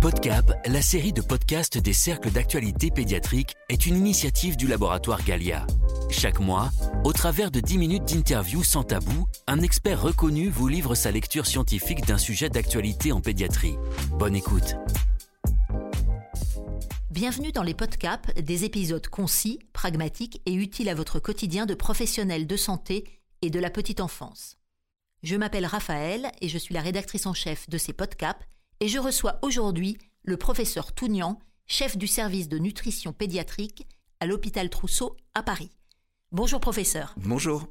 PodCap, la série de podcasts des cercles d'actualité pédiatrique, est une initiative du laboratoire Galia. Chaque mois, au travers de 10 minutes d'interview sans tabou, un expert reconnu vous livre sa lecture scientifique d'un sujet d'actualité en pédiatrie. Bonne écoute. Bienvenue dans les podcasts, des épisodes concis, pragmatiques et utiles à votre quotidien de professionnels de santé et de la petite enfance. Je m'appelle Raphaël et je suis la rédactrice en chef de ces podcasts et je reçois aujourd'hui le professeur Tougnan, chef du service de nutrition pédiatrique à l'hôpital Trousseau à Paris. Bonjour professeur. Bonjour.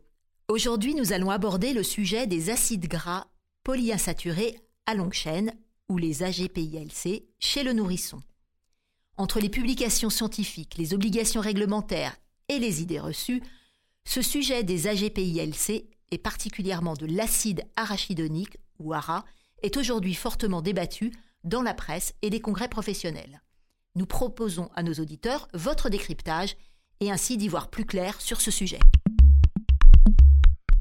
Aujourd'hui, nous allons aborder le sujet des acides gras polyinsaturés à longue chaîne, ou les AGPILC, chez le nourrisson. Entre les publications scientifiques, les obligations réglementaires et les idées reçues, ce sujet des AGPILC et particulièrement de l'acide arachidonique, ou ARA, est aujourd'hui fortement débattu dans la presse et les congrès professionnels. Nous proposons à nos auditeurs votre décryptage et ainsi d'y voir plus clair sur ce sujet.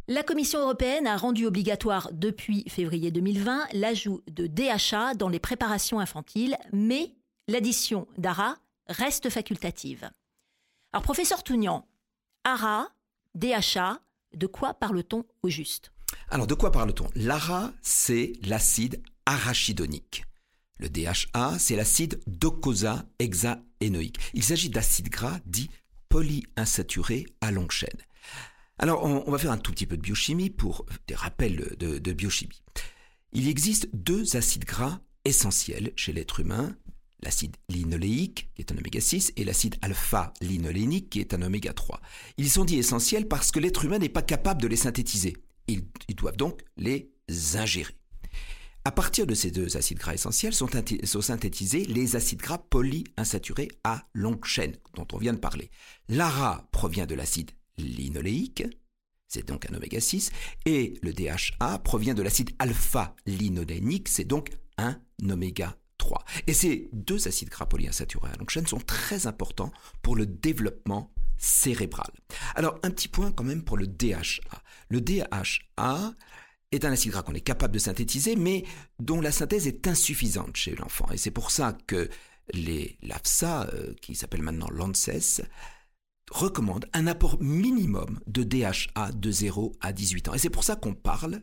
La Commission européenne a rendu obligatoire depuis février 2020 l'ajout de DHA dans les préparations infantiles, mais l'addition d'ARA reste facultative. Alors, professeur Tougnan, ARA, DHA, de quoi parle-t-on au juste? Alors de quoi parle-t-on? L'ARA, c'est l'acide arachidonique. Le DHA, c'est l'acide docosahexaénoïque. Il s'agit d'acides gras dits polyinsaturés à longue chaîne. Alors on, va faire un tout petit peu de biochimie pour des rappels de, de biochimie. Il existe deux acides gras essentiels chez l'être humain, l'acide linoléique, qui est un oméga 6, et l'acide alpha-linolénique, qui est un oméga 3. Ils sont dits essentiels parce que l'être humain n'est pas capable de les synthétiser. Ils, doivent donc les ingérer. À partir de ces deux acides gras essentiels sont, synthétisés les acides gras polyinsaturés à longue chaîne dont on vient de parler. L'ARA provient de l'acide linoléique, c'est donc un oméga 6, et le DHA provient de l'acide alpha-linolénique, c'est donc un oméga 3. Et ces deux acides gras polyinsaturés à longue chaîne sont très importants pour le développement cérébral. Alors un petit point quand même pour le DHA. Le DHA est un acide gras qu'on est capable de synthétiser, mais dont la synthèse est insuffisante chez l'enfant. Et c'est pour ça que les l'AFSA, euh, qui s'appelle maintenant l'ANSES, recommande un apport minimum de DHA de 0 à 18 ans. Et c'est pour ça qu'on parle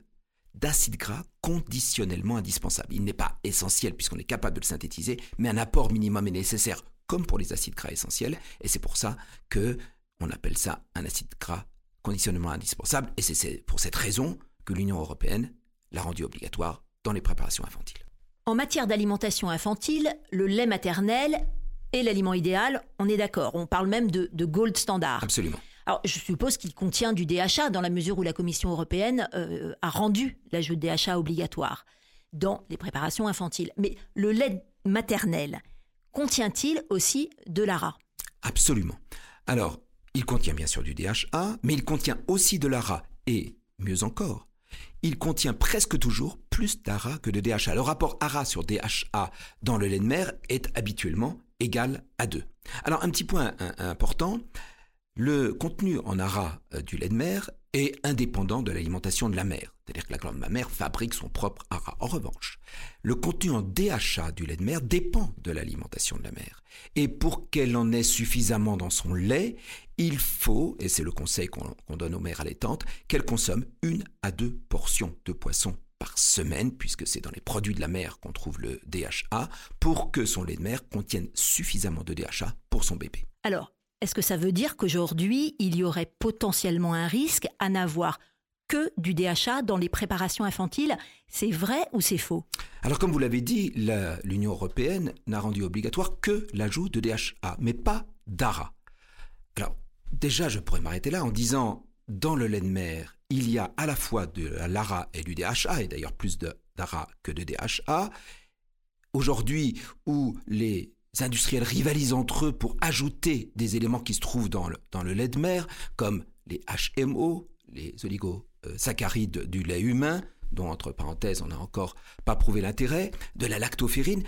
d'acide gras conditionnellement indispensable. Il n'est pas essentiel puisqu'on est capable de le synthétiser, mais un apport minimum est nécessaire comme pour les acides gras essentiels, et c'est pour ça que on appelle ça un acide gras conditionnement indispensable, et c'est pour cette raison que l'Union européenne l'a rendu obligatoire dans les préparations infantiles. En matière d'alimentation infantile, le lait maternel est l'aliment idéal, on est d'accord, on parle même de, gold standard. Absolument. Alors, je suppose qu'il contient du DHA dans la mesure où la Commission européenne euh, a rendu l'ajout de DHA obligatoire dans les préparations infantiles. Mais le lait maternel, contient-il aussi de l'ARA? Absolument. Alors, il contient bien sûr du DHA, mais il contient aussi de l'ARA et, mieux encore, il contient presque toujours plus d'ARA que de DHA. Le rapport ARA sur DHA dans le lait de mère est habituellement égal à 2. Alors un petit point important, le contenu en ARA euh, du lait de mère est indépendant de l'alimentation de la mère. C'est-à-dire que la glande mammaire fabrique son propre ARA. En revanche, le contenu en DHA du lait de mère dépend de l'alimentation de la mère. Et pour qu'elle en ait suffisamment dans son lait, il faut, et c'est le conseil qu'on donne aux mères allaitantes, qu'elle consomme une à deux portions de poisson par semaine, puisque c'est dans les produits de la mère qu'on trouve le DHA, pour que son lait de mère contienne suffisamment de DHA pour son bébé. Alors, est-ce que ça veut dire qu'aujourd'hui, il y aurait potentiellement un risque à n'avoir que du DHA dans les préparations infantiles? C'est vrai ou c'est faux? Alors comme vous l'avez dit, l'Union européenne n'a rendu obligatoire que l'ajout de DHA, mais pas d'ARA. Alors déjà, je pourrais m'arrêter là en disant, dans le lait de mer, il y a à la fois de l'ARA et du DHA, et d'ailleurs plus d'ARA que de DHA. Aujourd'hui, où les industriels rivalisent entre eux pour ajouter des éléments qui se trouvent dans le, dans le lait de mer, comme les HMO, les oligosaccharides du lait humain, dont entre parenthèses on n'a encore pas prouvé l'intérêt, de la lactoferrine.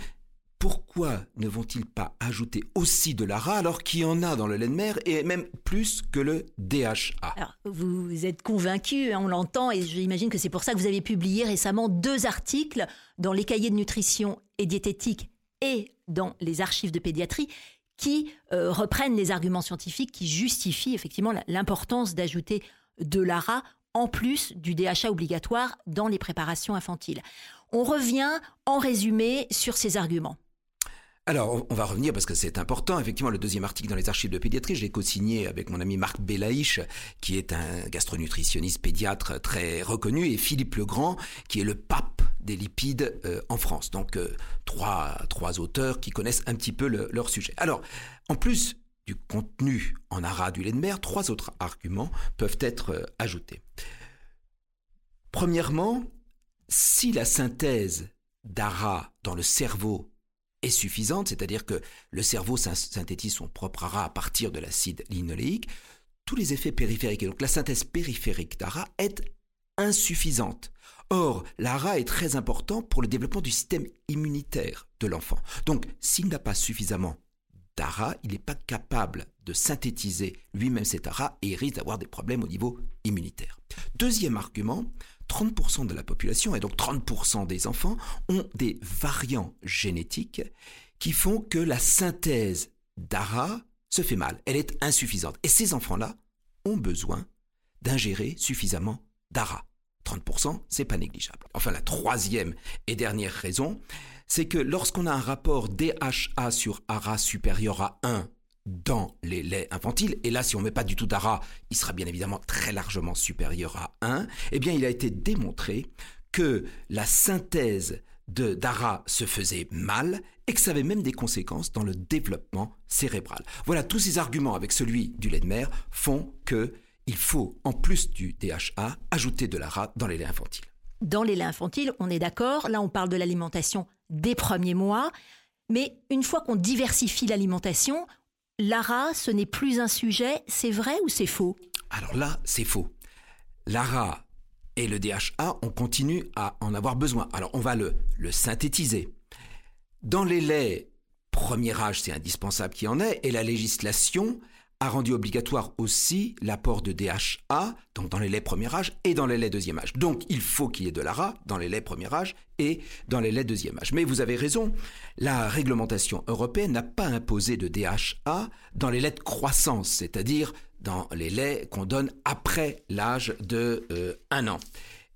pourquoi ne vont-ils pas ajouter aussi de l'ARA alors qu'il y en a dans le lait de mer et même plus que le DHA Vous êtes convaincu, hein, on l'entend, et j'imagine que c'est pour ça que vous avez publié récemment deux articles dans les cahiers de nutrition et diététique et dans les archives de pédiatrie qui euh, reprennent les arguments scientifiques qui justifient effectivement l'importance d'ajouter de l'ARA en plus du DHA obligatoire dans les préparations infantiles. On revient en résumé sur ces arguments. Alors, on va revenir parce que c'est important. Effectivement, le deuxième article dans les archives de pédiatrie, je l'ai co-signé avec mon ami Marc Belaïch, qui est un gastronutritionniste pédiatre très reconnu, et Philippe Legrand, qui est le pape des lipides euh, en France. Donc, euh, trois, trois auteurs qui connaissent un petit peu leur sujet. Alors, en plus du contenu en ara du lait de mer, trois autres arguments peuvent être euh, ajoutés. Premièrement, si la synthèse d'ara dans le cerveau est suffisante, c'est-à-dire que le cerveau synthétise son propre ARA à partir de l'acide linoléique, tous les effets périphériques, et donc la synthèse périphérique d'ARA est insuffisante. Or, l'ARA est très important pour le développement du système immunitaire de l'enfant. Donc, s'il n'a pas suffisamment d'ARA, il n'est pas capable de synthétiser lui-même cet ARA et risque d'avoir des problèmes au niveau immunitaire. Deuxième argument, 30% de la population, et donc 30% des enfants, ont des variants génétiques qui font que la synthèse d'ARA se fait mal, elle est insuffisante. Et ces enfants-là ont besoin d'ingérer suffisamment d'ARA. 30%, c'est pas négligeable. Enfin, la troisième et dernière raison, c'est que lorsqu'on a un rapport DHA sur ARA supérieur à 1 dans les laits infantiles, et là si on met pas du tout d'ARA, il sera bien évidemment très largement supérieur à 1, eh bien il a été démontré que la synthèse de d'ARA se faisait mal et que ça avait même des conséquences dans le développement cérébral. Voilà, tous ces arguments avec celui du lait de mer font que il faut, en plus du DHA, ajouter de l'ARA dans les laits infantiles. Dans les laits infantiles, on est d'accord, là on parle de l'alimentation des premiers mois, mais une fois qu'on diversifie l'alimentation, L'ARA, ce n'est plus un sujet, c'est vrai ou c'est faux? Alors là, c'est faux. L'ARA et le DHA, on continue à en avoir besoin. Alors on va le, le synthétiser. Dans les laits premier âge, c'est indispensable qu'il y en ait, et la législation a rendu obligatoire aussi l'apport de DHA, donc dans les laits premier âge et dans les laits deuxième âge. Donc il faut qu'il y ait de l'ARA dans les laits premier âge et dans les laits deuxième âge. Mais vous avez raison, la réglementation européenne n'a pas imposé de DHA dans les laits de croissance, c'est-à-dire dans les laits qu'on donne après l'âge de euh, un an.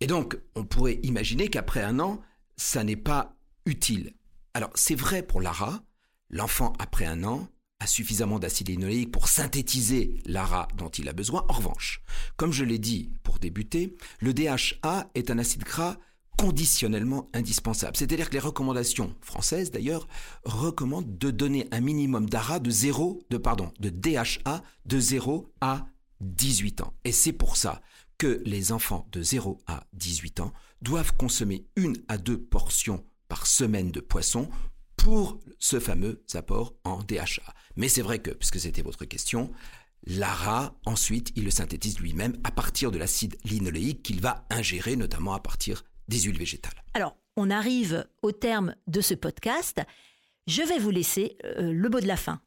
Et donc on pourrait imaginer qu'après un an, ça n'est pas utile. Alors c'est vrai pour l'ARA, l'enfant après un an suffisamment d'acide linoléique pour synthétiser l'ARA dont il a besoin. En revanche, comme je l'ai dit pour débuter, le DHA est un acide gras conditionnellement indispensable. C'est-à-dire que les recommandations françaises, d'ailleurs, recommandent de donner un minimum d'ARA de 0, de, pardon, de DHA de 0 à 18 ans. Et c'est pour ça que les enfants de 0 à 18 ans doivent consommer une à deux portions par semaine de poisson pour ce fameux apport en DHA. Mais c'est vrai que, puisque c'était votre question, l'ARA, ensuite, il le synthétise lui-même à partir de l'acide linoléique qu'il va ingérer, notamment à partir des huiles végétales. Alors, on arrive au terme de ce podcast. Je vais vous laisser euh, le mot de la fin.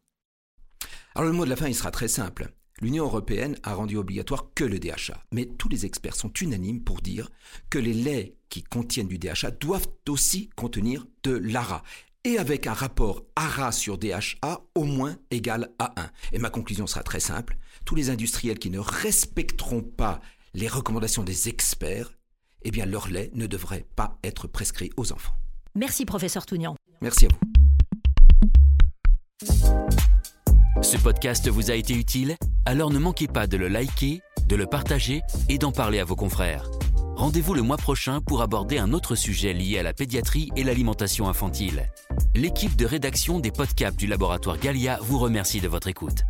Alors, le mot de la fin, il sera très simple. L'Union européenne a rendu obligatoire que le DHA, mais tous les experts sont unanimes pour dire que les laits qui contiennent du DHA doivent aussi contenir de l'ARA et avec un rapport ARA sur DHA au moins égal à 1. Et ma conclusion sera très simple. Tous les industriels qui ne respecteront pas les recommandations des experts, eh bien leur lait ne devrait pas être prescrit aux enfants. Merci professeur Tounian. Merci à vous. Ce podcast vous a été utile? Alors ne manquez pas de le liker, de le partager et d'en parler à vos confrères. Rendez-vous le mois prochain pour aborder un autre sujet lié à la pédiatrie et l'alimentation infantile. L'équipe de rédaction des podcasts du laboratoire Galia vous remercie de votre écoute.